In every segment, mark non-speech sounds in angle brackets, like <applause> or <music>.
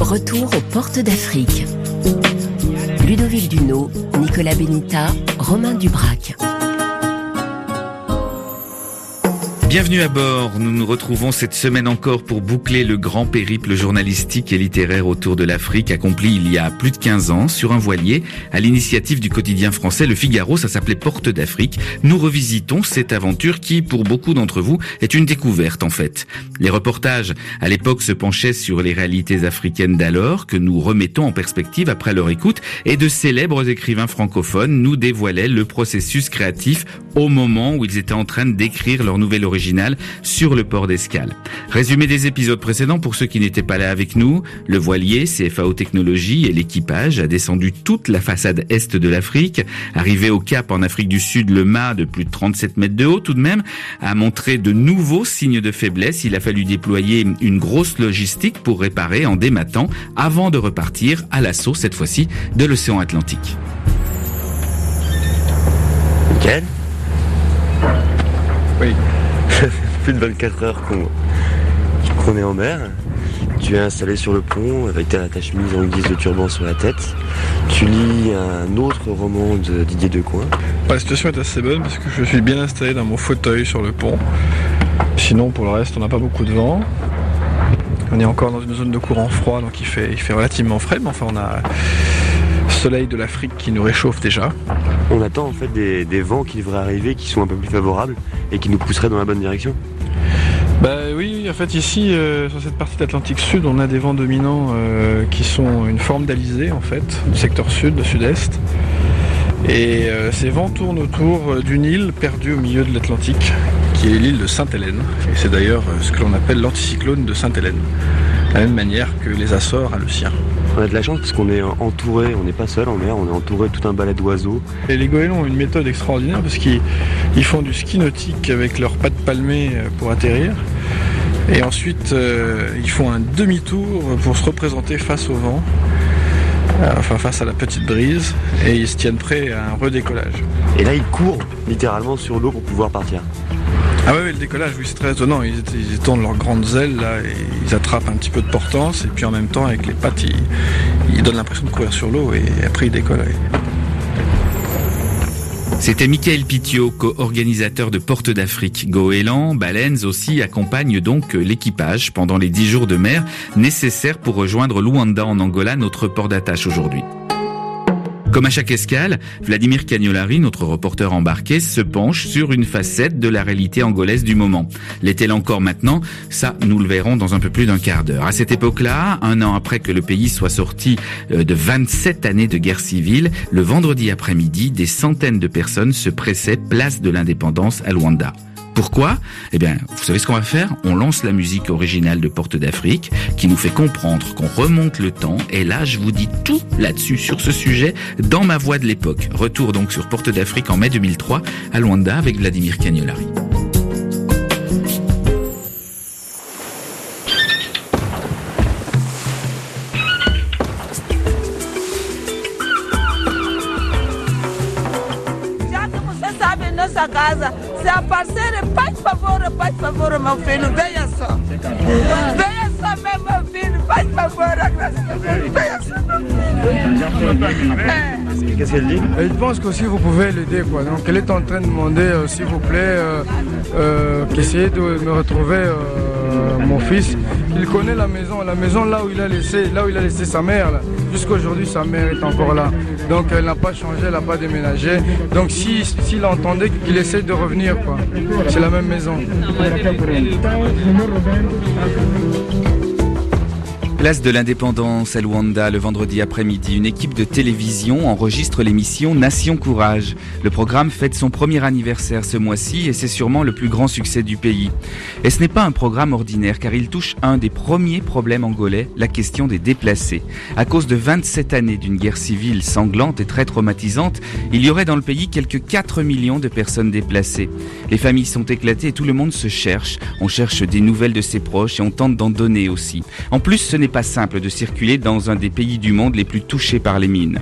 Retour aux portes d'Afrique. Ludovic Duno, Nicolas Benita, Romain Dubrac. Bienvenue à bord. Nous nous retrouvons cette semaine encore pour boucler le grand périple journalistique et littéraire autour de l'Afrique accompli il y a plus de 15 ans sur un voilier à l'initiative du quotidien français Le Figaro. Ça s'appelait Porte d'Afrique. Nous revisitons cette aventure qui, pour beaucoup d'entre vous, est une découverte en fait. Les reportages à l'époque se penchaient sur les réalités africaines d'alors que nous remettons en perspective après leur écoute et de célèbres écrivains francophones nous dévoilaient le processus créatif au moment où ils étaient en train d'écrire leur nouvelle origine sur le port d'Escale. Résumé des épisodes précédents pour ceux qui n'étaient pas là avec nous, le voilier CFAO Technologies et l'équipage a descendu toute la façade est de l'Afrique, arrivé au cap en Afrique du Sud, le mât de plus de 37 mètres de haut tout de même a montré de nouveaux signes de faiblesse. Il a fallu déployer une grosse logistique pour réparer en dématant avant de repartir à l'assaut cette fois-ci de l'océan Atlantique. Nickel. Oui. <laughs> plus de 24 heures qu'on est en mer. Tu es installé sur le pont avec ta, chemise en guise de turban sur la tête. Tu lis un autre roman de Didier Decoing. la situation est assez bonne parce que je suis bien installé dans mon fauteuil sur le pont. Sinon, pour le reste, on n'a pas beaucoup de vent. On est encore dans une zone de courant froid, donc il fait, il fait relativement frais, mais enfin, on a soleil de l'Afrique qui nous réchauffe déjà. On attend en fait des, des vents qui devraient arriver, qui sont un peu plus favorables et qui nous pousseraient dans la bonne direction. Bah oui, en fait ici, euh, sur cette partie de l'Atlantique Sud, on a des vents dominants euh, qui sont une forme d'alizé en fait, du secteur sud, le sud-est. Et euh, ces vents tournent autour d'une île perdue au milieu de l'Atlantique, qui est l'île de Sainte-Hélène. Et c'est d'ailleurs ce que l'on appelle l'anticyclone de Sainte-Hélène. De la même manière que les Açores a le sien. On a de la chance parce qu'on est entouré, on n'est pas seul en mer, on est entouré tout un balai d'oiseaux. Et les goélands ont une méthode extraordinaire parce qu'ils font du ski nautique avec leurs pattes palmées pour atterrir. Et ensuite, euh, ils font un demi-tour pour se représenter face au vent, euh, enfin face à la petite brise, et ils se tiennent prêts à un redécollage. Et là, ils courent littéralement sur l'eau pour pouvoir partir. Ah oui, le décollage, oui, c'est très étonnant. Ils, ils, tournent leurs grandes ailes là, et ils attrapent un petit peu de portance, et puis en même temps, avec les pattes, ils, donnent l'impression de courir sur l'eau, et après, ils décollent. C'était Michael Pitio, co-organisateur de Porte d'Afrique. Goéland, baleines aussi accompagnent donc l'équipage pendant les dix jours de mer nécessaires pour rejoindre Luanda en Angola, notre port d'attache aujourd'hui. Comme à chaque escale, Vladimir Cagnolari, notre reporter embarqué, se penche sur une facette de la réalité angolaise du moment. L'est-elle encore maintenant? Ça, nous le verrons dans un peu plus d'un quart d'heure. À cette époque-là, un an après que le pays soit sorti euh, de 27 années de guerre civile, le vendredi après-midi, des centaines de personnes se pressaient place de l'indépendance à Luanda. Pourquoi? Eh bien, vous savez ce qu'on va faire? On lance la musique originale de Porte d'Afrique qui nous fait comprendre qu'on remonte le temps. Et là, je vous dis tout là-dessus, sur ce sujet, dans ma voix de l'époque. Retour donc sur Porte d'Afrique en mai 2003 à Luanda avec Vladimir Cagnolari. Casa. Se a parceira, faz favor, faz favor, meu filho, venha só. Venha só, meu filho, faz favor, venha só. Qu'est-ce qu'elle dit? Je pense que si vous pouvez l'aider, quoi. Donc elle est en train de demander, euh, s'il vous plaît, euh, euh, qu'essayez de me retrouver euh, mon fils. Il connaît la maison, la maison là où il a laissé, là où il a laissé sa mère. Jusqu'à aujourd'hui, sa mère est encore là. Donc elle n'a pas changé, elle n'a pas déménagé. Donc s'il si, entendait qu'il essaie de revenir. C'est la même maison. Place de l'indépendance à Luanda le vendredi après-midi. Une équipe de télévision enregistre l'émission Nation Courage. Le programme fête son premier anniversaire ce mois-ci et c'est sûrement le plus grand succès du pays. Et ce n'est pas un programme ordinaire car il touche un des premiers problèmes angolais, la question des déplacés. À cause de 27 années d'une guerre civile sanglante et très traumatisante, il y aurait dans le pays quelques 4 millions de personnes déplacées. Les familles sont éclatées et tout le monde se cherche. On cherche des nouvelles de ses proches et on tente d'en donner aussi. En plus, ce n'est pas simple de circuler dans un des pays du monde les plus touchés par les mines.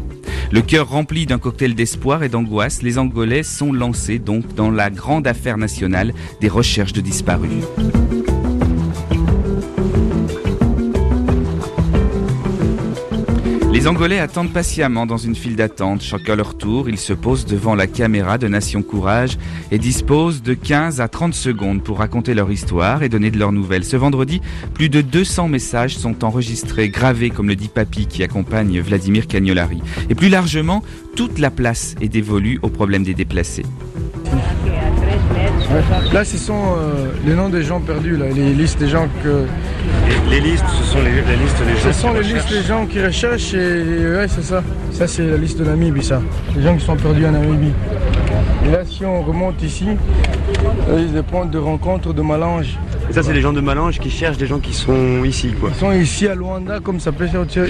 Le cœur rempli d'un cocktail d'espoir et d'angoisse, les Angolais sont lancés donc dans la grande affaire nationale des recherches de disparus. Les Angolais attendent patiemment dans une file d'attente. Chacun leur tour, ils se posent devant la caméra de Nation Courage et disposent de 15 à 30 secondes pour raconter leur histoire et donner de leurs nouvelles. Ce vendredi, plus de 200 messages sont enregistrés, gravés, comme le dit Papy qui accompagne Vladimir Cagnolari. Et plus largement, toute la place est dévolue au problème des déplacés. Là, ce sont euh, les noms des gens perdus, là, les listes des gens que. Les, listes, ce sont les, listes des gens. Ce sont les listes des gens qui recherchent et ouais, c'est ça. Ça, c'est la liste de Namibie, ça. Les gens qui sont perdus en Namibie. Et là, si on remonte ici, là, il y a des points de rencontre de Malange. Et ça, c'est les gens de Malange qui cherchent des gens qui sont ici, quoi. Ils sont ici à Luanda, comme ça peut,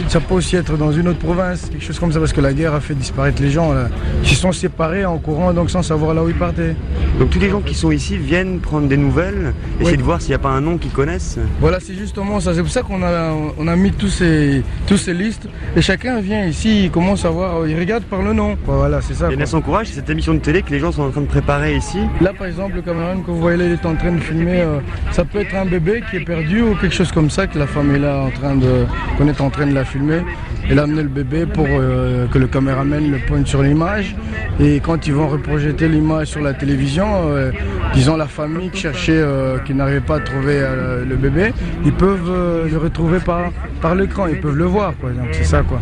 ça peut aussi être dans une autre province, quelque chose comme ça, parce que la guerre a fait disparaître les gens. Là. Ils sont séparés en courant, donc sans savoir là où ils partaient. Donc tous les gens qui sont ici viennent prendre des nouvelles, essayer de voir s'il n'y a pas un nom qu'ils connaissent. Voilà, c'est justement ça. C'est pour ça qu'on a, on a mis tous ces, tous ces listes. Et chacun vient ici, il commence à voir, il regarde par le nom. Voilà, c'est ça. Et Nation Courage, c'est cette émission de télé que les gens sont en train de préparer ici. Là, par exemple, le caméraman que vous voyez là, il est en train de filmer. Euh, ça peut être un bébé qui est perdu ou quelque chose comme ça, que la femme est là en train de, qu'on est en train de la filmer. Elle a amené le bébé pour euh, que le caméraman le pointe sur l'image. Et quand ils vont reprojeter l'image sur la télévision, euh, disons la famille qui cherchait, euh, qui n'arrivait pas à trouver le bébé, ils peuvent le retrouver par, par l'écran, ils peuvent le voir. Quoi. C'est ça quoi.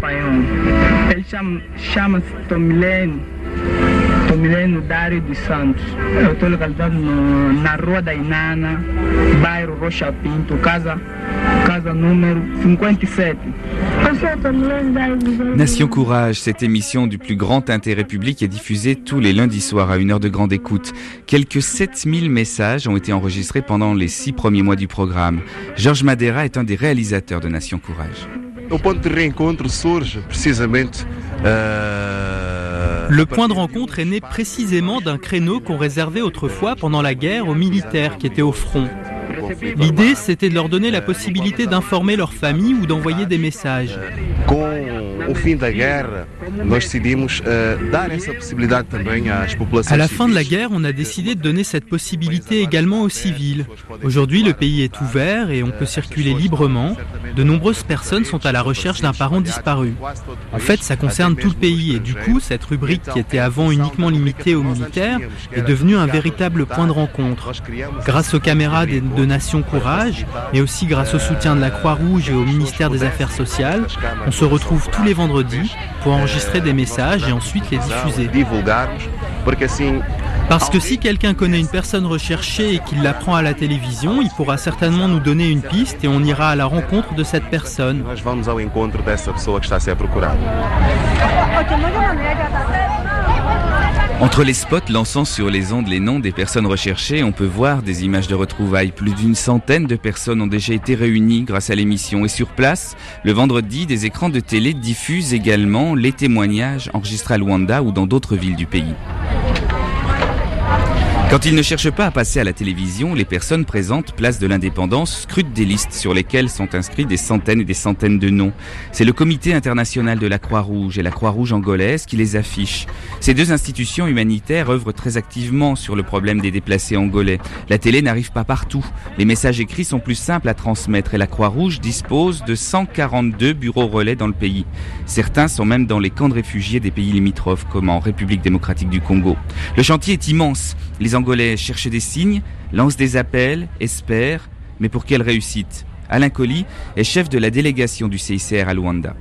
Dos Santos. Eu estou localizado no, na Rua da Inana, bairro Rocha Pinto, casa, casa número 57. Nation Courage, cette émission du plus grand intérêt public est diffusée tous les lundis soirs à une heure de grande écoute. Quelques 7000 messages ont été enregistrés pendant les six premiers mois du programme. Georges Madeira est un des réalisateurs de Nation Courage. Au point de rencontre surge précisément euh, le point de rencontre est né précisément d'un créneau qu'on réservait autrefois pendant la guerre aux militaires qui étaient au front. L'idée, c'était de leur donner la possibilité d'informer leur famille ou d'envoyer des messages. À la fin de la guerre, on a décidé de donner cette possibilité également aux civils. Aujourd'hui, le pays est ouvert et on peut circuler librement. De nombreuses personnes sont à la recherche d'un parent disparu. En fait, ça concerne tout le pays et du coup, cette rubrique qui était avant uniquement limitée aux militaires est devenue un véritable point de rencontre. Grâce aux caméras de Nation Courage, mais aussi grâce au soutien de la Croix-Rouge et au ministère des Affaires sociales, on se retrouve tous les vendredis pour enregistrer des messages et ensuite les diffuser. Parce que si quelqu'un connaît une personne recherchée et qu'il la prend à la télévision, il pourra certainement nous donner une piste et on ira à la rencontre de cette personne. Entre les spots lançant sur les ondes les noms des personnes recherchées, on peut voir des images de retrouvailles. Plus d'une centaine de personnes ont déjà été réunies grâce à l'émission. Et sur place, le vendredi, des écrans de télé diffusent également les témoignages enregistrés à Luanda ou dans d'autres villes du pays. Quand ils ne cherchent pas à passer à la télévision, les personnes présentes place de l'indépendance scrutent des listes sur lesquelles sont inscrits des centaines et des centaines de noms. C'est le comité international de la Croix-Rouge et la Croix-Rouge angolaise qui les affichent. Ces deux institutions humanitaires œuvrent très activement sur le problème des déplacés angolais. La télé n'arrive pas partout. Les messages écrits sont plus simples à transmettre et la Croix-Rouge dispose de 142 bureaux relais dans le pays. Certains sont même dans les camps de réfugiés des pays limitrophes comme en République démocratique du Congo. Le chantier est immense. Les Angolais cherchent des signes, lancent des appels, espèrent, mais pour quelle réussite? Alain Colli est chef de la délégation du CICR à Luanda.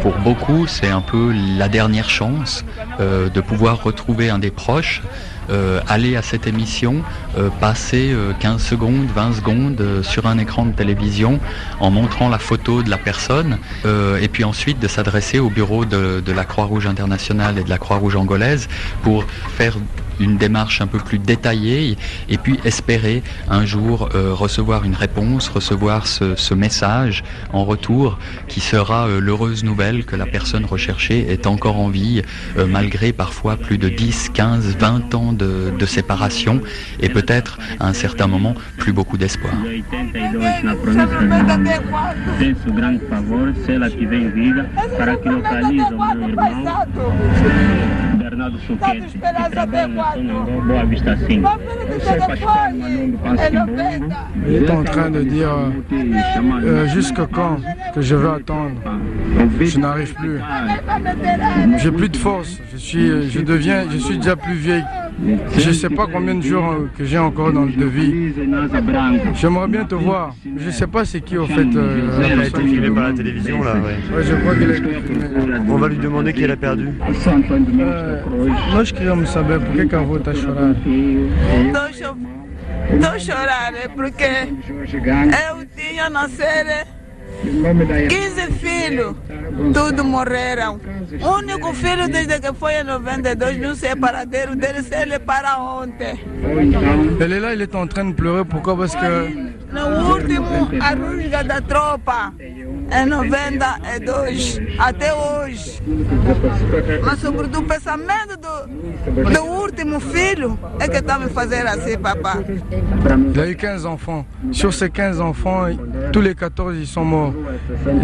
Pour beaucoup, c'est un peu la dernière chance euh, de pouvoir retrouver un des proches, euh, aller à cette émission, euh, passer 15 secondes, 20 secondes sur un écran de télévision en montrant la photo de la personne, et puis ensuite de s'adresser au bureau de, de la Croix-Rouge internationale et de la Croix-Rouge angolaise pour faire une démarche un peu plus détaillée et puis espérer un jour recevoir une réponse, recevoir ce, message en retour qui sera l'heureuse nouvelle que la personne recherchée est encore en vie malgré parfois plus de 10, 15, 20 ans de, de séparation et peut-être à un certain moment plus beaucoup d'espoir. Il est en train de dire euh, jusqu'à quand que je vais attendre? Je n'arrive plus. J'ai plus de force. Je suis, je deviens, je suis déjà plus vieille. Je ne sais pas combien de jours que j'ai encore dans le devis. J'aimerais bien te voir. Je ne sais pas c'est qui au fait. Euh, a été filmé par la télévision là, ouais. je crois été filmé. On va lui demander qui elle a perdu. Euh, nós queríamos saber por que, que a avó está chorando. Estou chorando porque eu tinha nascer 15 filhos, todos morreram. O único filho desde que foi em 92, não sei paradeiro dele, se ele para ontem. Ele est là, il est en train de pleurer, pourquoi? Parce que... No último, a rusga da tropa, em 92, até hoje. Mas sobretudo o pensamento do, do último filho é que me assim, papá. Il a eu 15 enfants. Sur ces 15 enfants, tous les 14 ils sont morts.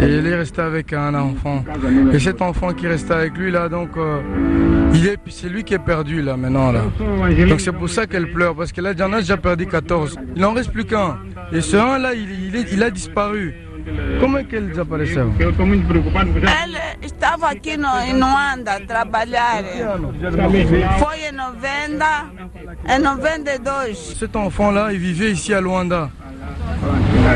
Et il est resté avec un enfant. Et cet enfant qui reste avec lui là, donc euh, c'est lui qui est perdu là maintenant là. Donc c'est pour ça qu'elle pleure parce qu'elle a déjà perdu 14. Il n'en reste plus qu'un. Et ce un là, il a disparu. Como é que ele desapareceu? Ele estava aqui no, em Luanda a trabalhar. Foi em 90, em 92. Cet enfant-là, il vivait ici à Luanda.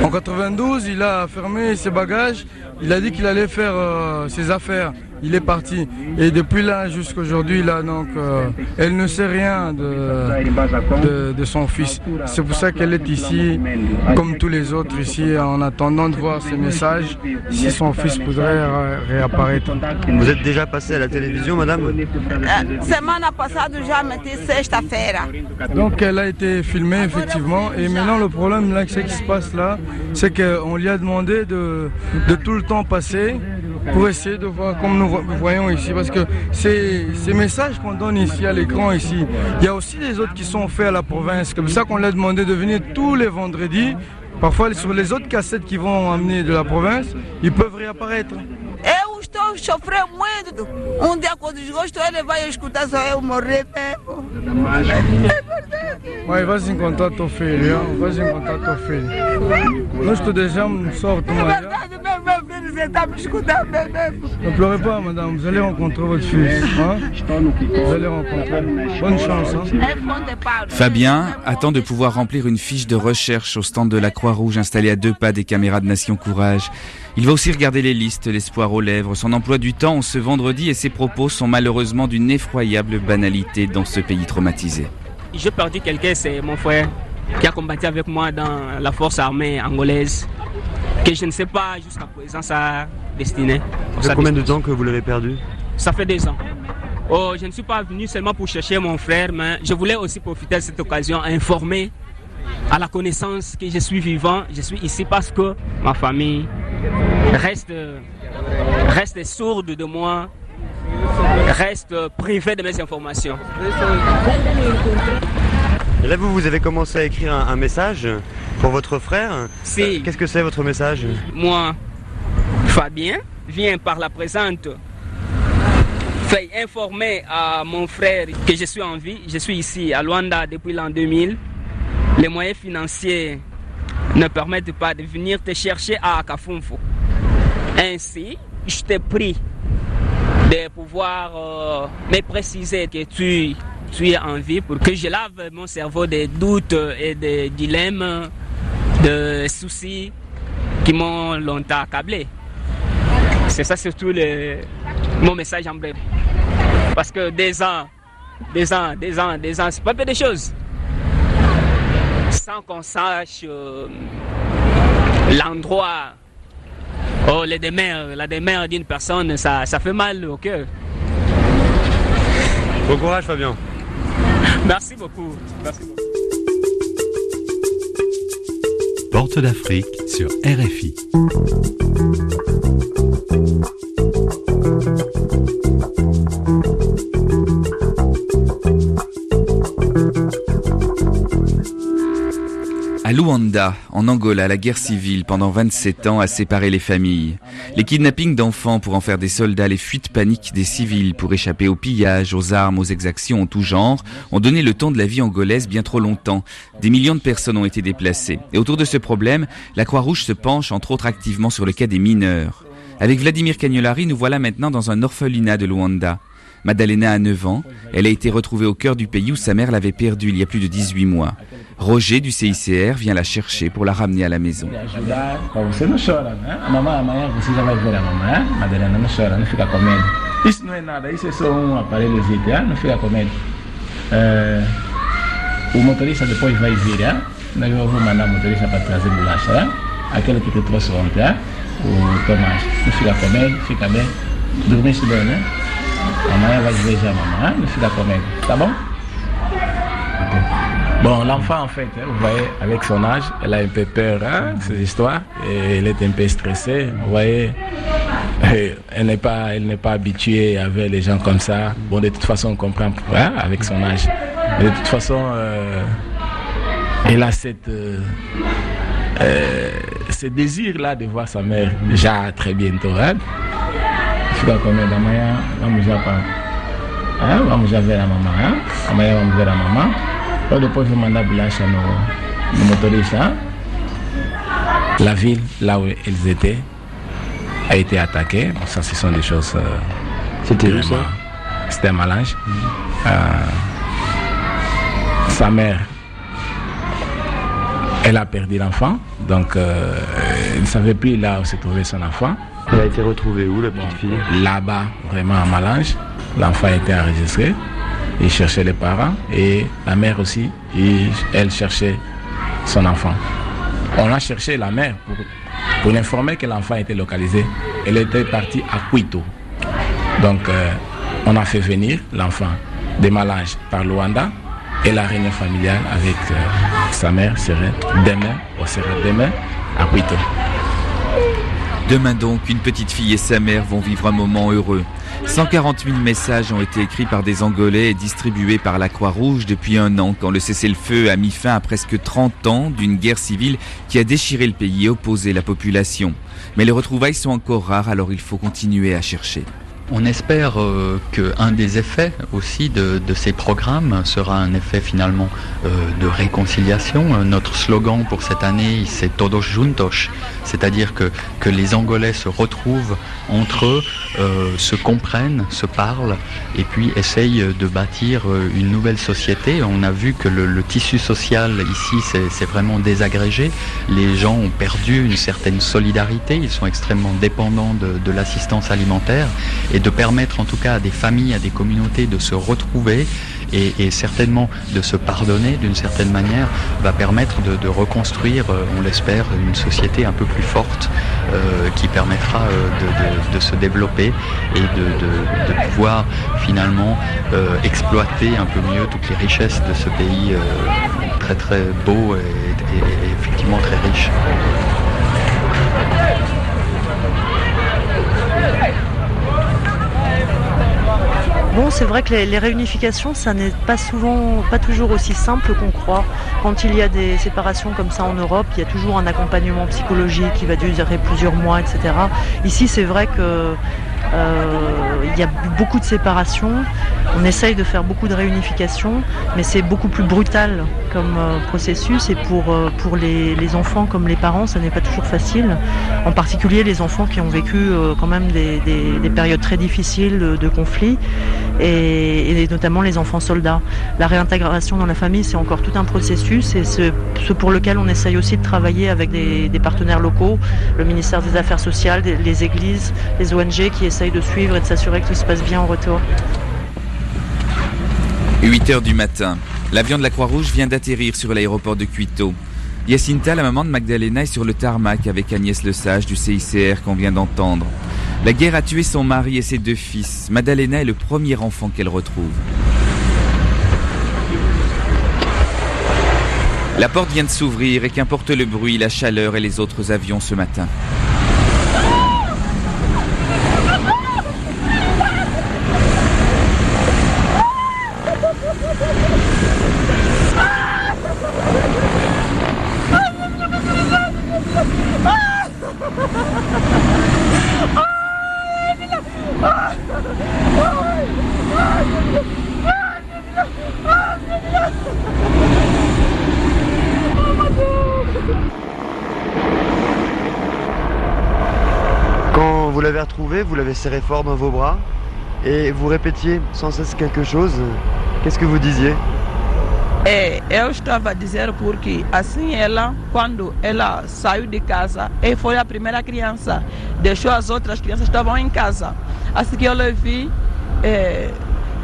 En 92, il a fermé ses bagages. Il a dit qu'il allait faire euh, ses affaires il est parti. Et depuis là jusqu'à aujourd'hui, là, donc, euh, elle ne sait rien de, de, son fils. C'est pour ça qu'elle est ici, comme tous les autres ici, en attendant de voir ses messages, si son fils pourrait réapparaître. Vous êtes déjà passé à la télévision, madame? Euh. Donc elle a été filmée, effectivement. Et maintenant, le problème, là, ce qui se passe là, c'est qu'on lui a demandé de, de tout le temps passer pour essayer de voir comme nous voyons ici. Parce que ces, ces messages qu'on donne ici à l'écran, ici, il y a aussi des autres qui sont faits à la province. Comme ça qu'on l'a demandé de venir tous les vendredis. Parfois, sur les autres cassettes qui vont amener de la province, ils peuvent réapparaître. Sofrendo muito. Um dia, quando desgosto, ele vai escutar só eu morrer mesmo. É verdade. Mas vai encontrar teu filho, vai encontrar teu filho. Nós te desejamos sorte, É verdade, meu, meu filho, você está me escutando mesmo. Ne pleurez pas, madame, vous allez rencontrer votre fils. Hein? Vous allez rencontrer. Bonne chance. Hein? Fabien attend de pouvoir remplir une fiche de recherche au stand de la Croix-Rouge installée à deux pas des caméras de Nation Courage. Il va aussi regarder les listes, l'espoir aux lèvres, son emploi du temps ce vendredi et ses propos sont malheureusement d'une effroyable banalité dans ce pays traumatisé. J'ai perdu quelqu'un, c'est mon frère qui a combattu avec moi dans la force armée angolaise, que je ne sais pas jusqu'à présent sa destinée. Ça fait combien de temps que vous l'avez perdu? Ça fait deux ans. Oh, je ne suis pas venu seulement pour chercher mon frère, mais je voulais aussi profiter de cette occasion à informer à la connaissance que je suis vivant. Je suis ici parce que ma famille reste, reste sourde de moi, reste privée de mes informations. Et là, vous, vous avez commencé à écrire un, message pour votre frère. Si. Qu'est-ce que c'est votre message? Moi, Fabien, viens par la présente faire informer à mon frère que je suis en vie. Je suis ici à Luanda depuis l'an 2000. Les moyens financiers ne permettent pas de venir te chercher à Akafunfu. Ainsi, je t'ai pris de pouvoir euh, me préciser que tu, es en vie pour que je lave mon cerveau des doutes et des dilemmes, de soucis qui m'ont longtemps accablé. C'est ça surtout le, mon message en bref. Parce que des ans, des ans, des ans, des ans, c'est pas peu de choses. Sans qu'on sache euh, l'endroit, oh, les demeures, la demeure d'une personne, ça, ça fait mal au cœur. Bon courage Fabien. Merci beaucoup. Merci beaucoup. Porte d'Afrique sur RFI. À Luanda, en Angola, la guerre civile pendant 27 ans a séparé les familles. Les kidnappings d'enfants pour en faire des soldats, les fuites paniques des civils pour échapper aux pillages, aux armes, aux exactions en tout genre, ont donné le temps de la vie angolaise bien trop longtemps. Des millions de personnes ont été déplacées. Et autour de ce problème, la Croix-Rouge se penche entre autres activement sur le cas des mineurs. Avec Vladimir Cagnolari, nous voilà maintenant dans un orphelinat de Luanda. Madalena a 9 ans. Elle a été retrouvée au cœur du pays où sa mère l'avait perdue il y a plus de 18 mois. Roger du CICR vient la chercher pour la ramener à la maison. Você não chora, né? Mamãe, amanhã você já vai ver a mamãe, Madalena, não chora, não fica com medo. Isso não é nada, isso é só um aparelhozinho, hein? não fica com medo, tá bom? Bon, l'enfant, en fait, hein, vous voyez, avec son âge, elle a un peu peur, hein, ces histoires, et elle est un peu stressée, vous voyez. Elle n'est pas, pas habituée avec les gens comme ça. Bon, de toute façon, on comprend hein, avec son âge. De toute façon, euh, elle a cette, euh, euh, ce désir-là de voir sa mère déjà très bientôt. Depois no? La ville, là où ils étaient, a été attaquée. Bon, ça, ce sont des choses. Euh, C'était où ça? C'était à Malange. Euh, sa mère, elle a perdu l'enfant. Donc, euh, elle ne savait plus là où se trouvait son enfant. Elle a été retrouvée où, la petite fille? Là-bas, vraiment à Malange. L'enfant a été enregistré. Il cherchait les parents et la mère aussi, elle cherchait son enfant. On a cherché la mère pour, pour l'informer que l'enfant était localisé. Elle était partie à Quito. Donc, euh, on a fait venir l'enfant de Malange par Luanda et la réunion familiale avec euh, sa mère serait demain, ou serait demain à Quito. Demain donc, une petite fille et sa mère vont vivre un moment heureux. 140 000 messages ont été écrits par des Angolais et distribués par la Croix-Rouge depuis un an, quand le cessez-le-feu a mis fin à presque 30 ans d'une guerre civile qui a déchiré le pays et opposé la population. Mais les retrouvailles sont encore rares, alors il faut continuer à chercher. On espère euh, qu'un des effets aussi de, ces programmes sera un effet finalement euh, de réconciliation. Euh, notre slogan pour cette année, c'est Todos Juntos, c'est-à-dire que, les Angolais se retrouvent entre eux, se comprennent, se parlent et puis essayent de bâtir une nouvelle société. On a vu que le, tissu social ici c'est vraiment désagrégé. Les gens ont perdu une certaine solidarité, ils sont extrêmement dépendants de, l'assistance alimentaire. De permettre en tout cas à des familles, à des communautés de se retrouver et, et certainement de se pardonner d'une certaine manière va permettre de, reconstruire, euh, on l'espère, une société un peu plus forte euh, qui permettra euh, de, se développer et de, pouvoir finalement exploiter un peu mieux toutes les richesses de ce pays très très beau et, et, et effectivement très riche. Bon, c'est vrai que les, réunifications, ça n'est pas souvent, pas toujours aussi simple qu'on croit. Quand il y a des séparations comme ça en Europe, il y a toujours un accompagnement psychologique qui va durer plusieurs mois, etc. Ici, c'est vrai que euh, il y a beaucoup de séparations. On essaye de faire beaucoup de réunification, mais c'est beaucoup plus brutal comme euh, processus. Et pour, euh, pour les, enfants comme les parents, ça n'est pas toujours facile. En particulier les enfants qui ont vécu euh, quand même des, périodes très difficiles de, de conflits, et, notamment les enfants soldats. La réintégration dans la famille, c'est encore tout un processus, et ce, pour lequel on essaye aussi de travailler avec des, partenaires locaux, le ministère des Affaires sociales, les églises, les ONG qui essaye de suivre et de s'assurer que tout se passe bien en retour. 8 heures du matin. L'avion de la Croix-Rouge vient d'atterrir sur l'aéroport de Quito. Yacinta, la maman de Magdalena, est sur le tarmac avec Agnès Lesage du CICR qu'on vient d'entendre. La guerre a tué son mari et ses deux fils. Madalena est le premier enfant qu'elle retrouve. La porte vient de s'ouvrir et qu'importe le bruit, la chaleur et les autres avions ce matin. Serré fort dans vos bras et vous répétiez sans cesse quelque chose. Qu'est-ce que vous disiez É, eu estava a dizer porque assim ela, quando ela saiu de casa, e foi a primeira criança, deixou as outras crianças estavam em casa. Assim que eu vi, é,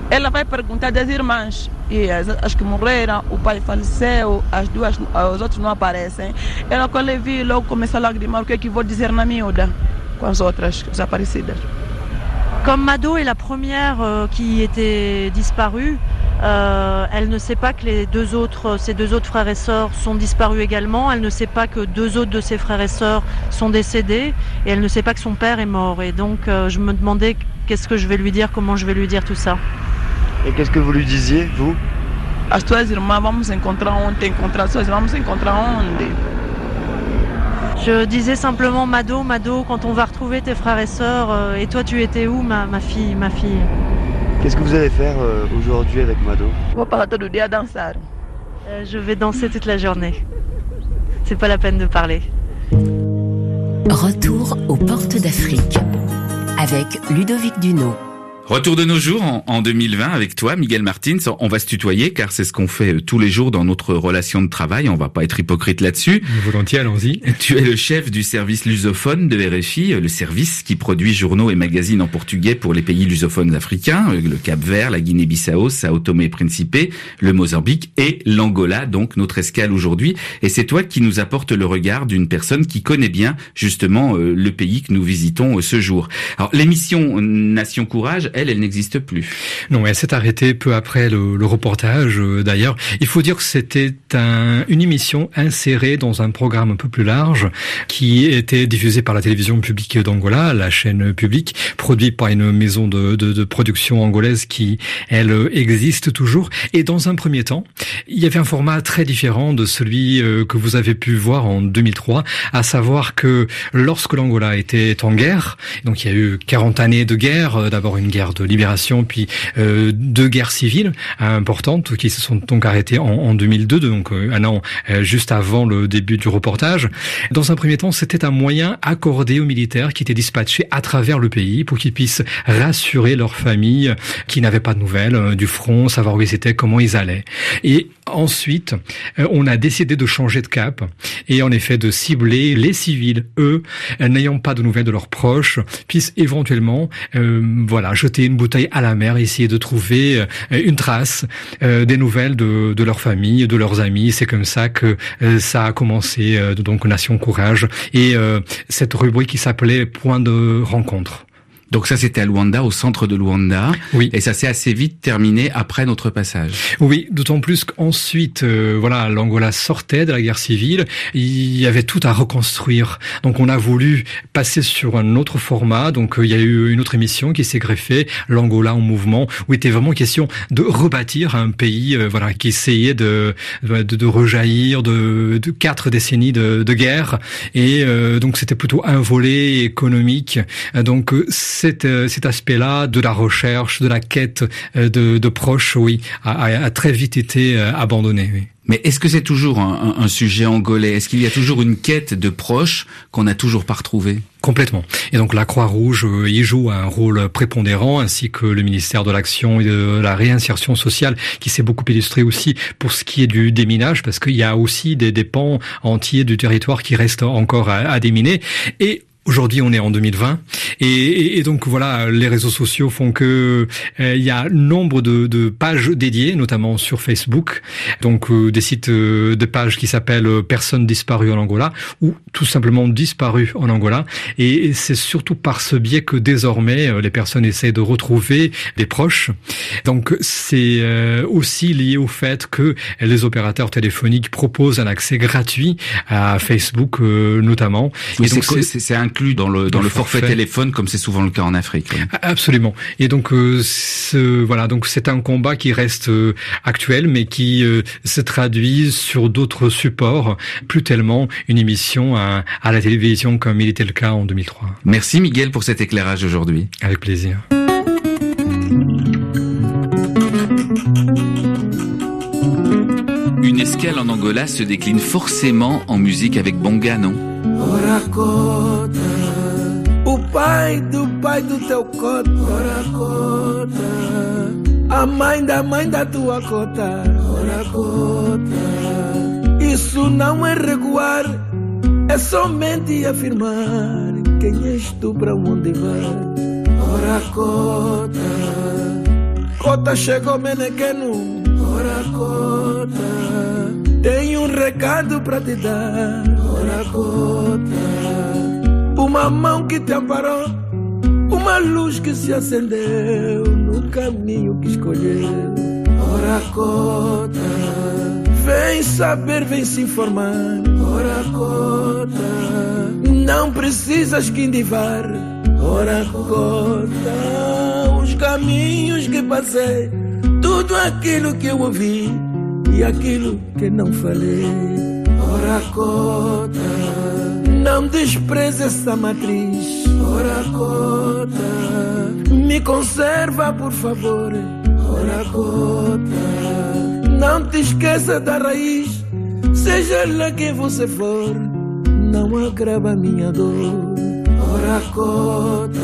ela vai perguntar das irmãs, e as, as, que morreram, o pai faleceu, as duas, os outros não aparecem. Ela quando eu vi, logo começou a lagrimar, o que é que vou dizer na miúda, com as outras desaparecidas. Comme Mado est la première euh, qui était disparue, euh, elle ne sait pas que les deux autres, ses deux autres frères et sœurs sont disparus également. Elle ne sait pas que deux autres de ses frères et sœurs sont décédés. Et elle ne sait pas que son père est mort. Et donc, euh, je me demandais qu'est-ce que je vais lui dire, comment je vais lui dire tout ça. Et qu'est-ce que vous lui disiez, vous? As tuas irmãs vamos encontrar onde? Encontrar suas irmãs vamos encontrar onde? Je disais simplement Mado, Mado, quand on va retrouver tes frères et sœurs, euh, et toi tu étais où ma, ma fille, ma fille Qu'est-ce que vous allez faire euh, aujourd'hui avec Mado. Euh, Je vais danser toute la journée. C'est pas la peine de parler. Retour aux portes d'Afrique avec Ludovic Duno. Retour de nos jours en, en, 2020 avec toi, Miguel Martins. On va se tutoyer car c'est ce qu'on fait euh, tous les jours dans notre relation de travail. On va pas être hypocrite là-dessus. Volontiers, allons-y. Tu es le chef du service lusophone de RFI, le service qui produit journaux et magazines en portugais pour les pays lusophones africains, euh, le Cap-Vert, la Guinée-Bissau, Sao Tomé et Principe, le Mozambique et l'Angola, donc notre escale aujourd'hui. Et c'est toi qui nous apporte le regard d'une personne qui connaît bien justement euh, le pays que nous visitons ce jour. Alors l'émission Nation Courage, elle, elle n'existe plus. Non, elle s'est arrêtée peu après le, le reportage. Euh, D'ailleurs, il faut dire que c'était un, une émission insérée dans un programme un peu plus large qui était diffusé par la télévision publique d'Angola, la chaîne publique, produit par une maison de, de, de, production angolaise qui, elle, existe toujours. Et dans un premier temps, il y avait un format très différent de celui euh, que vous avez pu voir en 2003, à savoir que lorsque l'Angola était en guerre, donc il y a eu 40 années de guerre, euh, d'abord une guerre de libération, puis euh, deux guerres civiles importantes qui se sont donc arrêtées en, en 2002, donc euh, un an euh, juste avant le début du reportage. Dans un premier temps, c'était un moyen accordé aux militaires qui étaient dispatchés à travers le pays pour qu'ils puissent rassurer leurs familles qui n'avaient pas de nouvelles euh, du front, savoir où ils étaient, comment ils allaient. Et ensuite, euh, on a décidé de changer de cap et en effet de cibler les civils, eux, n'ayant pas de nouvelles de leurs proches, puissent éventuellement, euh, voilà, jeter une bouteille à la mer, essayer de trouver euh, une trace euh, des nouvelles de, de, leur famille, de leurs amis. C'est comme ça que euh, ça a commencé, donc Nation Courage, et cette rubrique qui s'appelait Point de rencontre. Donc ça, c'était à Luanda, au centre de Luanda. Oui. Et ça s'est assez vite terminé après notre passage. Oui, d'autant plus qu'ensuite, euh, voilà, l'Angola sortait de la guerre civile. Il y avait tout à reconstruire. Donc on a voulu passer sur un autre format. Donc euh, il y a eu une autre émission qui s'est greffée, l'Angola en mouvement, où il était vraiment question de rebâtir un pays, euh, voilà, qui essayait de de, de rejaillir de, de, quatre décennies de, de guerre. Et euh, donc c'était plutôt un volet économique. Donc cet, cet aspect-là de la recherche, de la quête de, de proches, oui, a, a, très vite été abandonné. Oui. Mais est-ce que c'est toujours un, un, sujet angolais? Est-ce qu'il y a toujours une quête de proches qu'on n'a toujours pas retrouvé Complètement. Et donc la Croix-Rouge euh, y joue un rôle prépondérant, ainsi que le ministère de l'Action et de la réinsertion sociale, qui s'est beaucoup illustré aussi pour ce qui est du déminage, parce qu'il y a aussi des, des pans entiers du territoire qui restent encore à, à déminer. Et Aujourd'hui, on est en 2020 et, et, donc voilà, les réseaux sociaux font que euh, il y a nombre de, de, pages dédiées, notamment sur Facebook, donc euh, des sites euh, de pages qui s'appellent "Personnes disparues en Angola" ou tout simplement "Disparues en Angola". Et, c'est surtout par ce biais que désormais les personnes essaient de retrouver des proches. Donc c'est aussi lié au fait que les opérateurs téléphoniques proposent un accès gratuit à Facebook, notamment. et donc c'est un dans le dans le forfait, téléphone comme c'est souvent le cas en Afrique. Absolument. Et donc euh, ce, voilà, donc c'est un combat qui reste euh, actuel mais qui euh, se traduit sur d'autres supports, plus tellement une émission à, à la télévision comme il était le cas en 2003. Merci Miguel pour cet éclairage aujourd'hui. Avec plaisir. Une escale en Angola se décline forcément en musique avec bonga, non? Pai do pai do teu cota, ora cota. A mãe da mãe da tua cota, ora cota. Isso não é recuar, é somente afirmar quem és tu para onde vai. Ora cota, cota chegou menequeno, ora cota. Tenho um recado para te dar, ora cota uma mão que te amparou, uma luz que se acendeu no caminho que escolheu. Ora cota, vem saber, vem se informar. Ora cota, não precisas que indivar. Ora cota, os caminhos que passei, tudo aquilo que eu ouvi e aquilo que não falei. Ora cota não despreze essa matriz, ora cota. Me conserva, por favor, ora cota. Não te esqueça da raiz, seja lá quem você for. Não agrava minha dor, ora cota.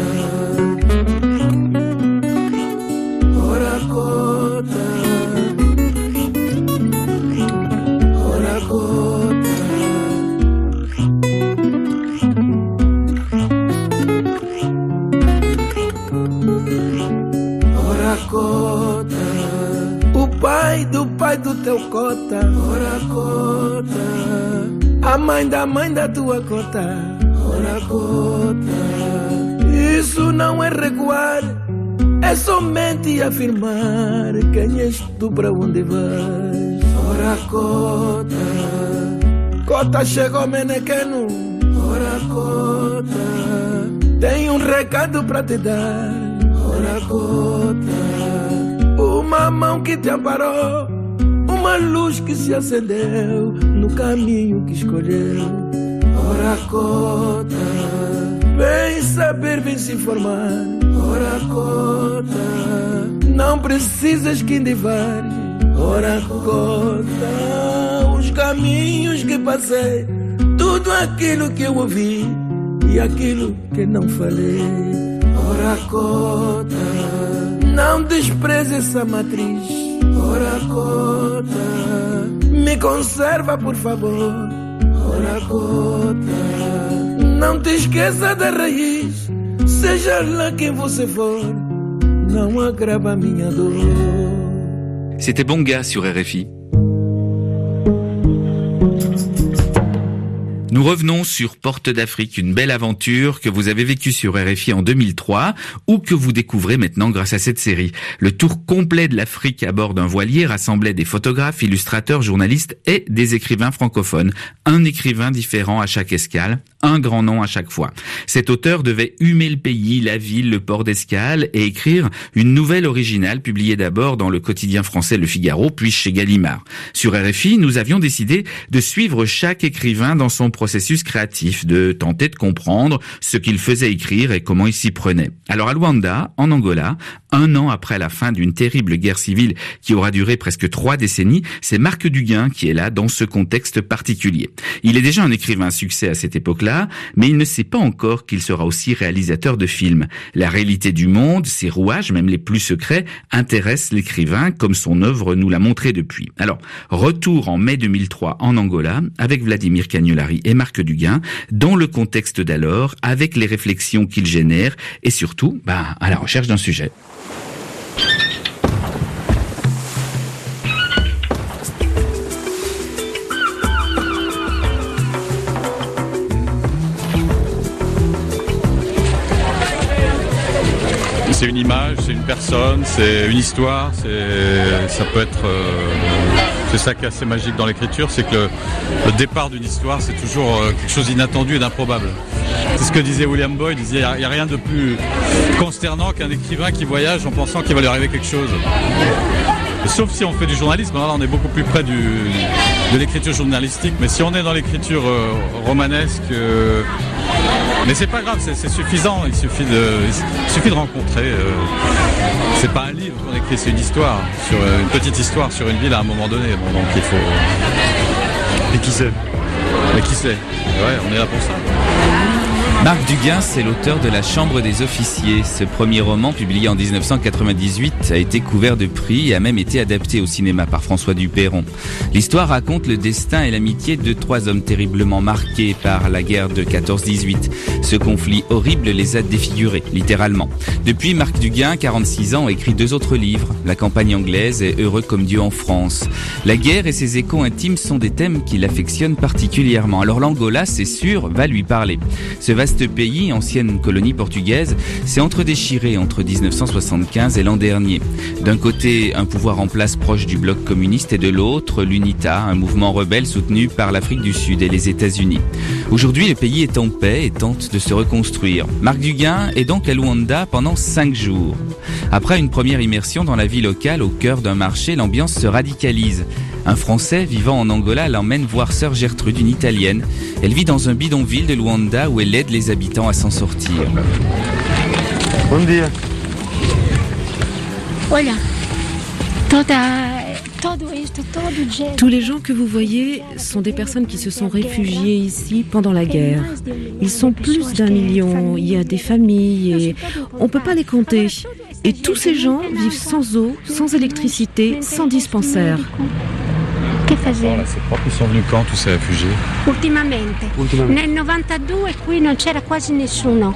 Ora cota. Pai do pai do teu cota, ora cota. A mãe da mãe da tua cota, ora cota. Isso não é recuar, é somente afirmar quem és tu para onde vais. Ora cota. Cota chegou menequeno, ora cota. Tenho um recado para te dar, ora cota mão que te amparou, uma luz que se acendeu no caminho que escolheu. Ora cota, vem saber, vem se informar. Ora cota, não precisas que indivares. Ora cota, os caminhos que passei, tudo aquilo que eu ouvi e aquilo que não falei. Ora cota. Não despreze essa matriz, ora cota. Me conserva, por favor, ora cota. Não te esqueça da raiz, seja lá quem você for, não agrava minha dor. C'était Bonga sur RFI. Nous revenons sur Porte d'Afrique, une belle aventure que vous avez vécue sur RFI en 2003 ou que vous découvrez maintenant grâce à cette série. Le tour complet de l'Afrique à bord d'un voilier rassemblait des photographes, illustrateurs, journalistes et des écrivains francophones. Un écrivain différent à chaque escale, un grand nom à chaque fois. Cet auteur devait humer le pays, la ville, le port d'escale et écrire une nouvelle originale publiée d'abord dans le quotidien français Le Figaro puis chez Gallimard. Sur RFI, nous avions décidé de suivre chaque écrivain dans son processus créatif, de tenter de comprendre ce qu'il faisait écrire et comment il s'y prenait. Alors à Luanda, en Angola, un an après la fin d'une terrible guerre civile qui aura duré presque trois décennies, c'est Marc Duguin qui est là dans ce contexte particulier. Il est déjà un écrivain à succès à cette époque-là, mais il ne sait pas encore qu'il sera aussi réalisateur de films. La réalité du monde, ses rouages, même les plus secrets, intéressent l'écrivain comme son œuvre nous l'a montré depuis. Alors, retour en mai 2003 en Angola avec Vladimir Cagnolari et Marc Duguin dans le contexte d'alors, avec les réflexions qu'il génère et surtout bah, à la recherche d'un sujet. c'est une image, c'est une personne, c'est une histoire, ça peut être euh, c'est ça qui est assez magique dans l'écriture, c'est que le, départ d'une histoire, c'est toujours euh, quelque chose d'inattendu et d'improbable. C'est ce que disait William Boyd, il disait il n'y a, rien de plus consternant qu'un écrivain qui voyage en pensant qu'il va lui arriver quelque chose. Sauf si on fait du journalisme, là on est beaucoup plus près de l'écriture journalistique, mais si on est dans l'écriture euh, romanesque, mais c'est pas grave, c'est suffisant. Il suffit de, il suffit de rencontrer. Euh, c'est pas un livre qu'on écrit, c'est une histoire, sur une petite histoire sur une ville à un moment donné. donc il faut. Et qui sait Mais qui sait Ouais, on est là pour ça. Marc Duguin, c'est l'auteur de La Chambre des officiers. Ce premier roman, publié en 1998, a été couvert de prix et a même été adapté au cinéma par François Dupéron. L'histoire raconte le destin et l'amitié de trois hommes terriblement marqués par la guerre de 14-18. Ce conflit horrible les a défigurés, littéralement. Depuis, Marc Duguin, 46 ans, a écrit deux autres livres, La campagne anglaise et Heureux comme Dieu en France. La guerre et ses échos intimes sont des thèmes qu'il affectionne particulièrement. Alors l'Angola, c'est sûr, va lui parler. Pays, ancienne colonie portugaise, s'est entre-déchiré entre 1975 et l'an dernier. D'un côté, un pouvoir en place proche du bloc communiste et de l'autre, l'UNITA, un mouvement rebelle soutenu par l'Afrique du Sud et les États-Unis. Aujourd'hui, le pays est en paix et tente de se reconstruire. Marc Duguin est donc à Luanda pendant cinq jours. Après une première immersion dans la vie locale au cœur d'un marché, l'ambiance se radicalise. Un Français vivant en Angola l'emmène voir sœur Gertrude, une Italienne. Elle vit dans un bidonville de Luanda où elle aide les habitants à s'en sortir. Bon dia. Tous les gens que vous voyez sont des personnes qui se sont réfugiées ici pendant la guerre. Ils sont plus d'un million, il y a des familles et on ne peut pas les compter. Et tous ces gens vivent sans eau, sans électricité, sans dispensaire. Che facevano? c'est proprio, ils sont venus quand tous ces réfugiés Ultimamente. Ultimamente. Nel 92 qui non c'era quasi nessuno.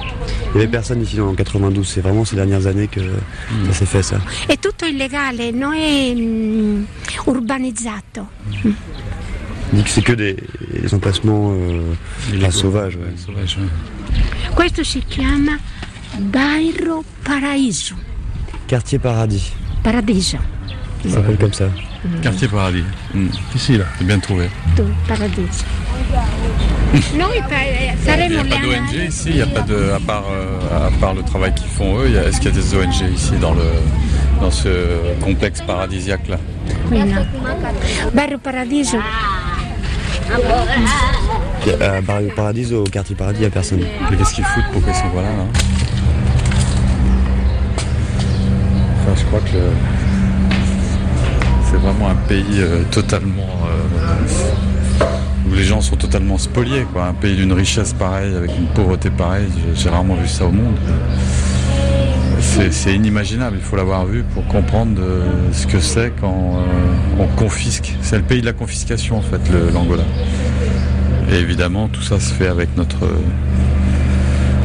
Il n'y avait personne ici en 92, c'est vraiment ces dernières années que ça s'est fait ça. È tutto illegale, non è mm, urbanizzato. Il dit que c'est que des, des emplacements euh, sauvages. Ouais. sauvages ouais. Questo si chiama Bairro Paraíso. Quartier Paradis. Paradiso. Ça s'appelle comme ça. Quartier Paradis. Mm. Ici, là, c'est bien trouvé. Paradiso. <laughs> Non, il n'y a pas d'ONG ici, il y a pas de, à part, euh, à part le travail qu'ils font eux, est-ce qu'il y a des ONG ici dans, le, dans ce complexe paradisiaque là? Oui, non. Barrio Paradiso. À Barrio Paradiso, au quartier Paradis, il n'y a personne. Mais qu'est-ce qu'ils foutent? Pourquoi ils sont là, là? Enfin, je crois que vraiment un pays euh, totalement. Euh, où les gens sont totalement spoliés, quoi. Un pays d'une richesse pareille, avec une pauvreté pareille, j'ai rarement vu ça au monde. C'est inimaginable, il faut l'avoir vu pour comprendre euh, ce que c'est quand on confisque. C'est le pays de la confiscation en fait, l'Angola. Et évidemment, tout ça se fait avec notre,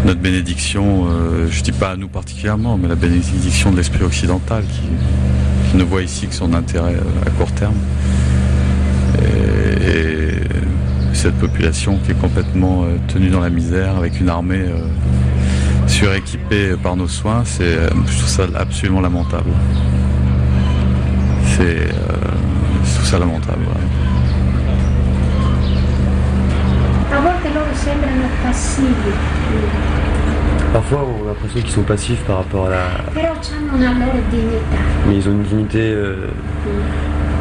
notre bénédiction, je dis pas à nous particulièrement, mais la bénédiction de l'esprit occidental qui, ne voit ici que son intérêt à court terme. Et, cette population qui est complètement euh, tenue dans la misère avec une armée euh, suréquipée par nos soins, c'est, euh, je trouve ça absolument lamentable. C'est, trouve ça lamentable. Parfois, on a l'impression qu'ils sont passifs par rapport à la. Mais ils ont une dignité euh,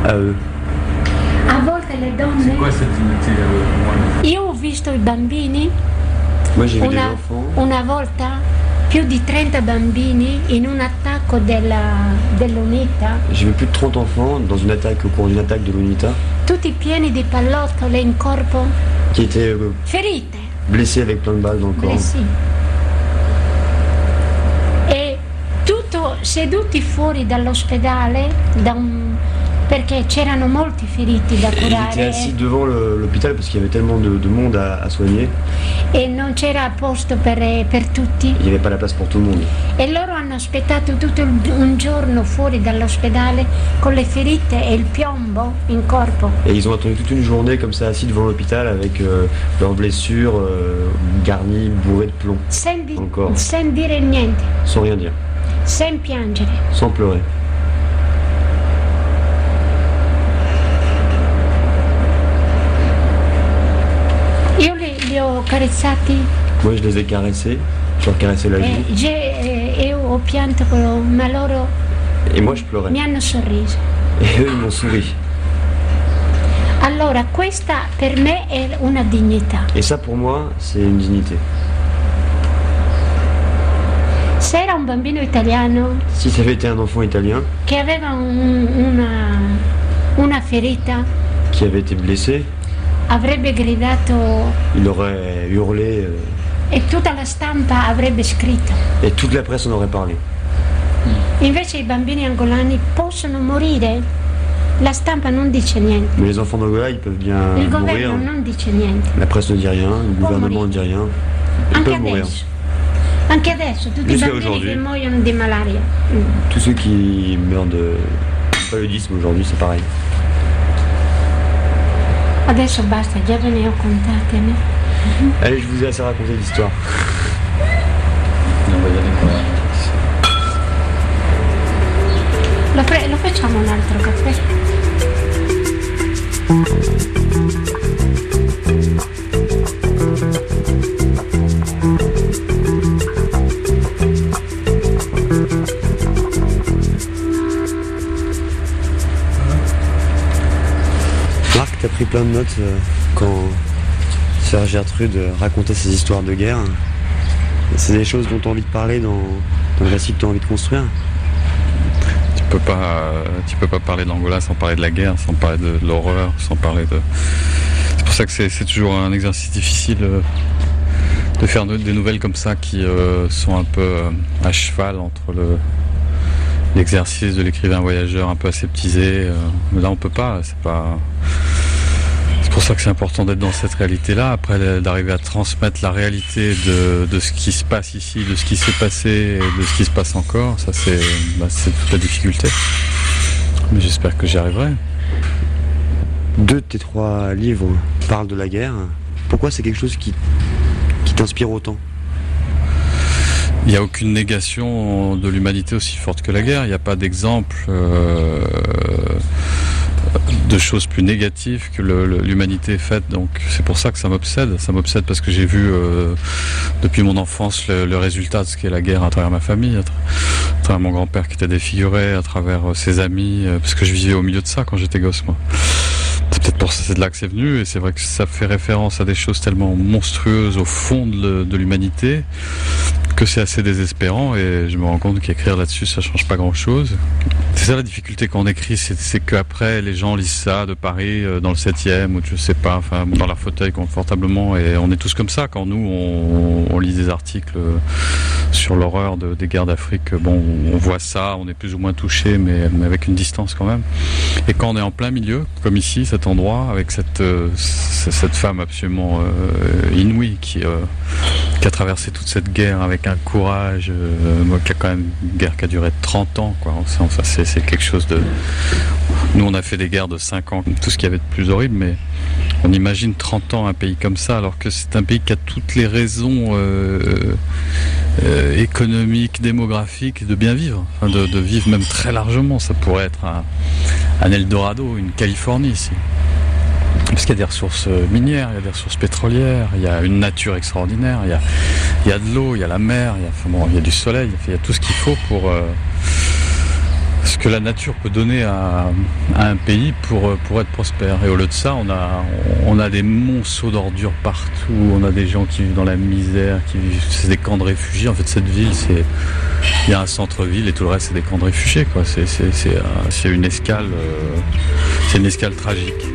à eux. C'est quoi cette dignité à eux Io ho visto i bambini. Moi, j'ai vu des enfants. una volta più di 30 bambini in un attacco della, dell'UNITA, J'ai vu plus de 30 enfants dans une attaque au cours d'une attaque de l'UNITA tutti pieni di pallottole in corpo, qui étaient euh, ferite. blessés avec plein de balles dans le corps. Blessi. Seduti fuori dall'ospedale, da un, perché c'erano molti feriti da Il curare était assis devant l'hôpital parce qu'il y avait tellement de, de monde à, à soigner. e non c'era posto per, per tutti. Il n'y avait pas la place pour tout le monde. E loro hanno aspettato tutto un giorno fuori dall'ospedale con le ferite e il piombo in corpo. Et ils ont attendu toute une journée comme ça assis devant l'hôpital avec euh, leurs blessures euh, garnies, bourrées de plomb. Sen, di- sen dire niente, Sans rien dire. Sen piangere. Sans pleurer. Io li, li ho carezzati Moi je les ai caressés. Je leur caressais la joue. ge- e- e ho pianto, ma loro Et moi je pleurais. mi hanno sorriso. Et eux ils m'ont souri. Allora, questa per me è una dignità. Et ça pour moi c'est une dignité. Se era un bambino italiano Si été un enfant italien che aveva un- una, una ferita, qui avait été blessé, avrebbe gridato il aurait hurlé euh, e tutta la stampa avrebbe scritto. et toute la presse en aurait parlé. Invece i bambini angolani possono morire, la stampa non dice niente, Mais les enfants d'Angola ils peuvent bien il mourir. governo non dice niente. La presse ne dit rien, le gouvernement ne dit rien. Ils Anche peuvent mourir. adesso, anche adesso, tutti i Jusqu'à bambini aujourd'hui. che muoiono di malaria. Mm. Tous ceux qui meurent de paludisme aujourd'hui c'est pareil. Adesso basta, già ve ne ho contate. no? Allez je vous ai assez raconté l'histoire. Lo, pre- lo facciamo un altro caffè? Marc, t'as pris plein de notes euh, quand Sœur Gertrude euh, racontait ses histoires de guerre. C'est des choses dont tu as envie de parler dans, dans le récit que tu as envie de construire. Tu peux pas, euh, tu peux pas parler de l'Angola sans parler de la guerre, sans parler de l'horreur, sans parler de. C'est pour ça que c'est toujours un exercice difficile de faire de- des nouvelles comme ça qui sont un peu à cheval entre le l'exercice de l'écrivain voyageur un peu aseptisé. euh, là, on peut pas. C'est pas. C'est pour ça que c'est important d'être dans cette réalité-là. Après, d'arriver à transmettre la réalité de, de ce qui se passe ici, de ce qui s'est passé et de ce qui se passe encore, ça c'est bah, c'est toute la difficulté. Mais j'espère que j'y arriverai. Deux de tes trois livres parlent de la guerre. Pourquoi c'est quelque chose qui, qui t'inspire autant? Il n'y a aucune négation de l'humanité aussi forte que la guerre. Il n'y a pas d'exemple euh, de choses plus négatives que l'humanité est faite. Donc c'est pour ça que ça m'obsède. Ça m'obsède parce que j'ai vu euh, depuis mon enfance le, résultat de ce qu'est la guerre à travers ma famille, à, tra- à travers mon grand-père qui était défiguré, à travers euh, ses amis, euh, parce que je vivais au milieu de ça quand j'étais gosse moi. C'est peut-être pour ça c'est de là que c'est venu et c'est vrai que ça fait référence à des choses tellement monstrueuses au fond de l'humanité que c'est assez désespérant et je me rends compte qu'écrire là-dessus ça change pas grand-chose. C'est ça la difficulté quand on écrit, c'est, qu'après les gens lisent ça de Paris euh, dans le 7e ou je sais pas, enfin dans leur fauteuil confortablement et on est tous comme ça quand nous on, on lit des articles euh, sur l'horreur de- des guerres d'Afrique. Bon, on voit ça, on est plus ou moins touché mais, mais avec une distance quand même. Et quand on est en plein milieu, comme ici, cet endroit, avec cette, euh, cette femme absolument inouïe qui, qui a traversé toute cette guerre avec un courage, euh, qui a quand même une guerre qui a duré 30 ans, quoi. Enfin, c'est, quelque chose de. Nous, on a fait des guerres de 5 ans, tout ce qu'il y avait de plus horrible, mais on imagine 30 ans un pays comme ça, alors que c'est un pays qui a toutes les raisons euh, euh, économiques, démographiques de bien vivre, de, de vivre même très largement. Ça pourrait être un, un Eldorado, une Californie ici. Parce qu'il y a des ressources euh, minières, il y a des ressources pétrolières, il y a une nature extraordinaire, il y a, il y a de l'eau, il y a la mer, il y a, bon, il y a du soleil, il y a tout ce qu'il faut pour euh, ce que la nature peut donner à, un pays pour, euh, pour être prospère. Et au lieu de ça, on a, on a des monceaux d'ordures partout, on a des gens qui vivent dans la misère, qui vivent, c'est des camps de réfugiés. En fait, cette ville, c'est, il y a un centre-ville et tout le reste, c'est des camps de réfugiés, quoi. C'est, c'est, c'est, c'est une escale, c'est une escale tragique.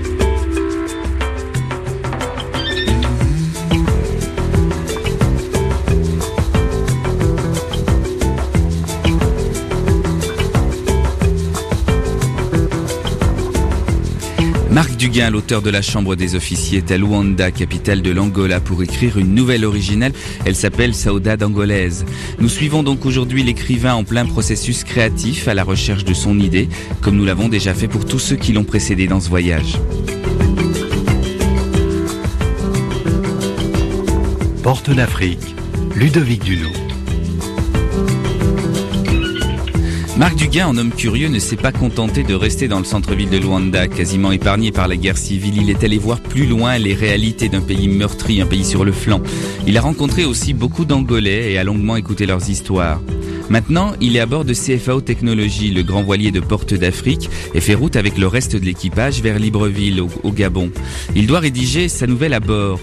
Marc Duguin, l'auteur de La Chambre des officiers, est à Luanda, capitale de l'Angola, pour écrire une nouvelle originale. Elle s'appelle Saudade angolaise. Nous suivons donc aujourd'hui l'écrivain en plein processus créatif à la recherche de son idée, comme nous l'avons déjà fait pour tous ceux qui l'ont précédé dans ce voyage. Porte d'Afrique, Ludovic Duno. Marc Duguin, en homme curieux, ne s'est pas contenté de rester dans le centre-ville de Luanda, quasiment épargné par la guerre civile. Il est allé voir plus loin les réalités d'un pays meurtri, un pays sur le flanc. Il a rencontré aussi beaucoup d'Angolais et a longuement écouté leurs histoires. Maintenant, il est à bord de CFAO Technologies, le grand voilier de Porte d'Afrique, et fait route avec le reste de l'équipage vers Libreville, au, au Gabon. Il doit rédiger sa nouvelle à bord.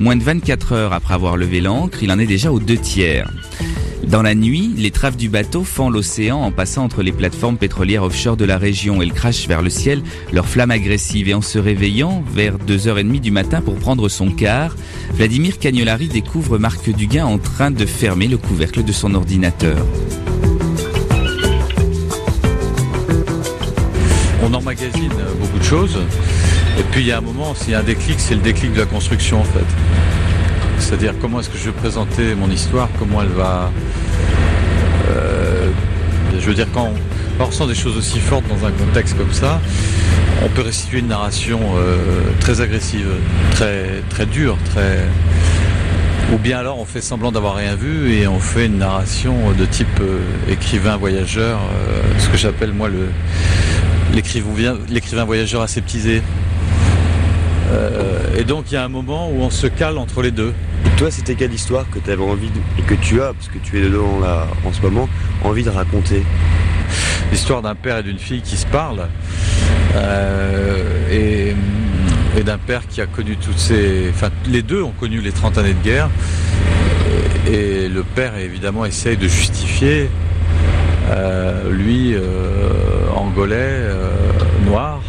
Moins de 24 heures après avoir levé l'ancre, il en est déjà aux deux tiers. Dans la nuit, les traves du bateau font l'océan en passant entre les plateformes pétrolières offshore de la région. Elles crachent vers le ciel leurs flammes agressives et en se réveillant vers 2h30 du matin pour prendre son quart, Vladimir Cagnolari découvre Marc Duguin en train de fermer le couvercle de son ordinateur. On emmagasine beaucoup de choses. Et puis il y a un moment, s'il y a un déclic, c'est le déclic de la construction en fait. C'est-à-dire comment est-ce que je vais présenter mon histoire, comment elle va... Euh, je veux dire, quand on, ressent des choses aussi fortes dans un contexte comme ça, on peut restituer une narration euh, très agressive, très, très dure, très... Ou bien alors on fait semblant d'avoir rien vu et on fait une narration de type euh, écrivain voyageur, ce que j'appelle moi l'écrivain voyageur aseptisé. Et donc il y a un moment où on se cale entre les deux. Toi, c'était quelle histoire que tu avais envie et que tu as, parce que tu es dedans là en ce moment, envie de raconter L'histoire d'un père et d'une fille qui se parlent et, d'un père qui a connu toutes ces. Enfin, les deux ont connu les 30 années de guerre et, le père évidemment essaye de justifier lui angolais noir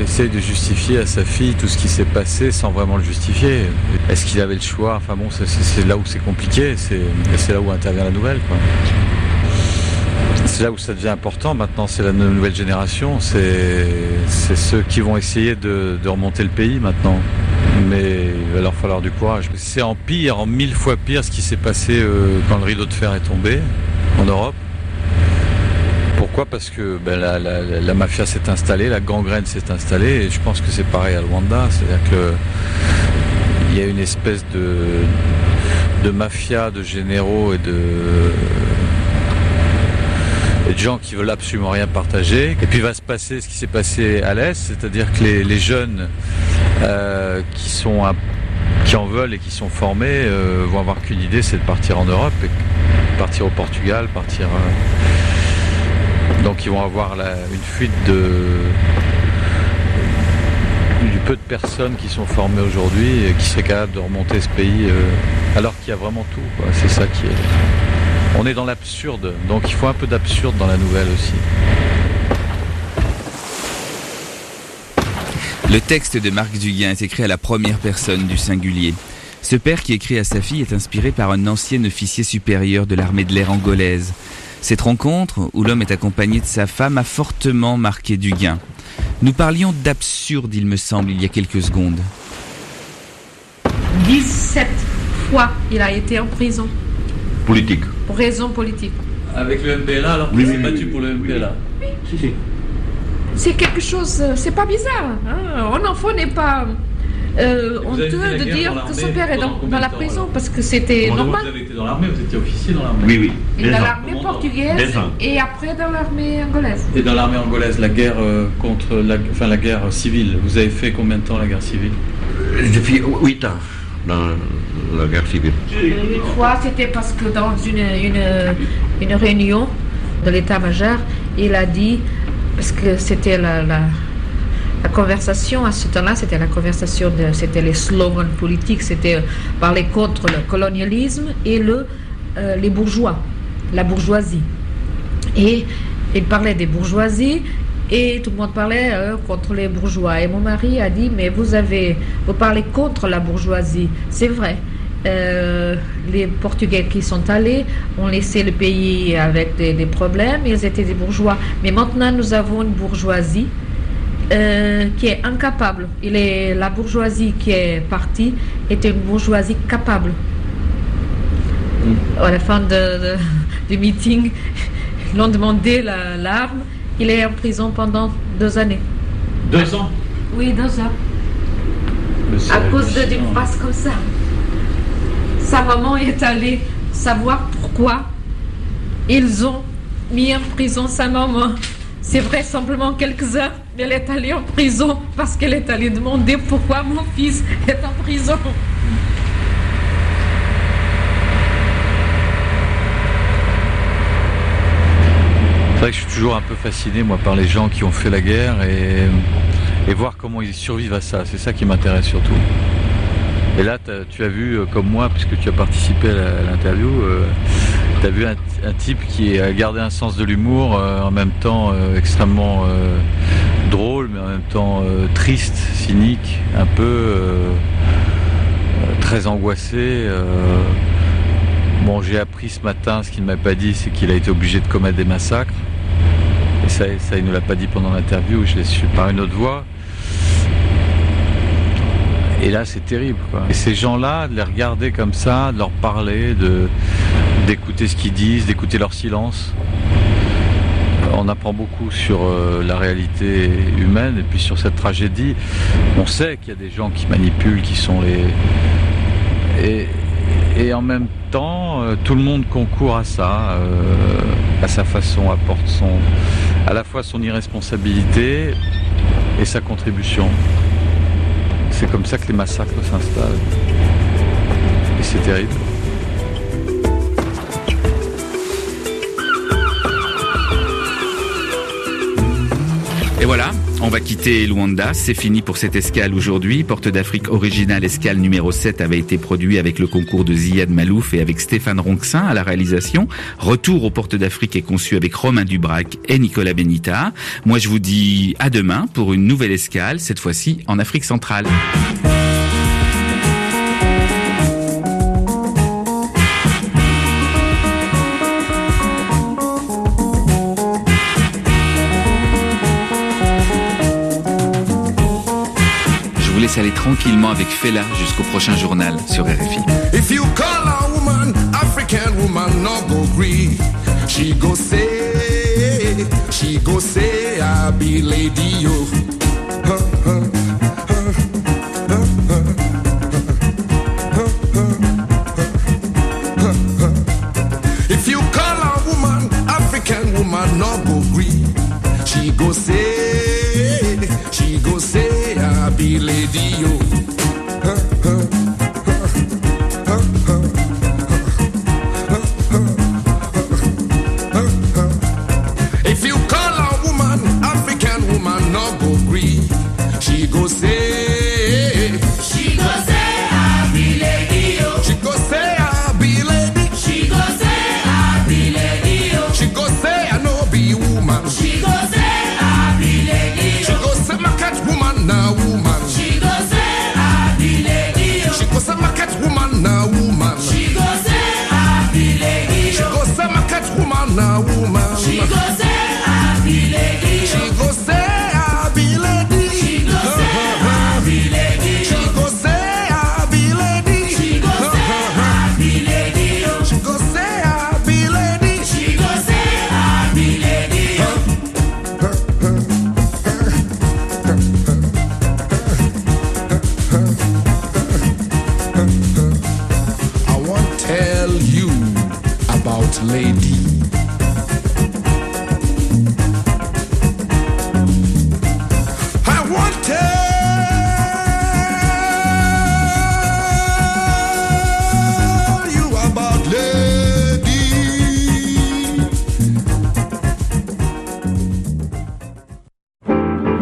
essaye de justifier à sa fille tout ce qui s'est passé sans vraiment le justifier. Est-ce qu'il avait le choix? Enfin bon, c'est là où c'est compliqué, c'est là où intervient la nouvelle. C'est là où ça devient important maintenant, c'est la nouvelle génération, c'est ceux qui vont essayer de, remonter le pays maintenant. Mais il va leur falloir du courage. C'est en pire, en mille fois pire ce qui s'est passé euh, quand le rideau de fer est tombé en Europe. Pourquoi Parce que ben, la, mafia s'est installée, la gangrène s'est installée, et je pense que c'est pareil à Luanda, c'est-à-dire qu'il y a une espèce de, mafia, de généraux et de, gens qui veulent absolument rien partager. Et puis va se passer ce qui s'est passé à l'Est, c'est-à-dire que les, jeunes euh, qui sont qui en veulent et qui sont formés euh, vont avoir qu'une idée, c'est de partir en Europe, et partir au Portugal, partir. Euh, donc ils vont avoir une fuite de du peu de personnes qui sont formées aujourd'hui et qui seraient capables de remonter ce pays euh, alors qu'il y a vraiment tout. C'est ça qui est. On est dans l'absurde, donc il faut un peu d'absurde dans la nouvelle aussi. Le texte de Marc Duguin est écrit à la première personne du singulier. Ce père qui écrit à sa fille est inspiré par un ancien officier supérieur de l'armée de l'air angolaise. Cette rencontre, où l'homme est accompagné de sa femme, a fortement marqué Duguin. Nous parlions d'absurde, il me semble, il y a quelques secondes. 17 fois, il a été en prison. Politique. Pour raison politique. Avec le MPLA, alors qu'il s'est battu pour le MPLA Oui. Si, si. C'est quelque chose, euh, c'est pas bizarre. Hein un enfant n'est pas euh, honteux de dire que son père est dans, la prison parce que c'était normal. Vous avez été dans l'armée, vous étiez officier dans l'armée Oui, oui. Et dans l'armée portugaise et après dans l'armée angolaise. Et dans l'armée angolaise, la guerre euh, contre la, enfin, la guerre civile, vous avez fait combien de temps la guerre civile? J'ai fait 8 ans dans la guerre civile. Une fois, c'était parce que dans une, une, une réunion de l'état-major, il a dit, parce que c'était la la conversation à ce temps-là, c'était la conversation, c'était les slogans politiques, c'était euh, parler contre le colonialisme et le, euh, les bourgeois, la bourgeoisie. Et il parlait des bourgeoisies et tout le monde parlait euh, contre les bourgeois. Et mon mari a dit, mais vous avez, vous parlez contre la bourgeoisie, c'est vrai. Les Portugais qui sont allés ont laissé le pays avec des, problèmes, ils étaient des bourgeois. Mais maintenant, nous avons une bourgeoisie euh, qui est incapable. Il est, la bourgeoisie qui est partie était une bourgeoisie capable. Mm. À la fin de, du meeting, <laughs> ils ont demandé l'arme. il est en prison pendant deux années. Deux ans? Oui, deux ans. À cause d'une phrase comme ça. Sa maman est allée savoir pourquoi ils ont mis en prison sa maman. C'est vrai, simplement quelques heures, elle est allée en prison parce qu'elle est allée demander pourquoi mon fils est en prison. C'est vrai que je suis toujours un peu fasciné, moi, par les gens qui ont fait la guerre et, voir comment ils survivent à ça. C'est ça qui m'intéresse surtout. Et là, tu as vu, euh, comme moi, puisque tu as participé à l'interview, euh, tu as vu un, type qui a gardé un sens de l'humour, euh, en même temps extrêmement drôle, mais en même temps triste, cynique, un peu très angoissé. Bon, j'ai appris ce matin, ce qu'il ne m'a pas dit, c'est qu'il a été obligé de commettre des massacres. Et ça, ça il ne l'a pas dit pendant l'interview, je l'ai su par une autre voix. Et là, c'est terrible. Et ces gens-là, de les regarder comme ça, de leur parler, d'écouter ce qu'ils disent, d'écouter leur silence, on apprend beaucoup sur euh, la réalité humaine et puis sur cette tragédie. On sait qu'il y a des gens qui manipulent, qui sont les... Et, en même temps, euh, tout le monde concourt à ça, euh, à sa façon, apporte son, à la fois son irresponsabilité et sa contribution. C'est comme ça que les massacres s'installent. Et c'est terrible. Et voilà, on va quitter Luanda. C'est fini pour cette escale aujourd'hui. Porte d'Afrique originale escale numéro 7 avait été produit avec le concours de Ziad Malouf et avec Stéphane Ronxin à la réalisation. Retour aux Portes d'Afrique est conçu avec Romain Dubrac et Nicolas Benita. Moi, je vous dis à demain pour une nouvelle escale, cette fois-ci en Afrique centrale. Aller tranquillement avec Fela jusqu'au prochain journal sur RFI. If you call a woman, African woman, no go gree. She go say, she go say, I be lady yo. Call a woman, African woman, no go gree. She go say, she go say, lady yo.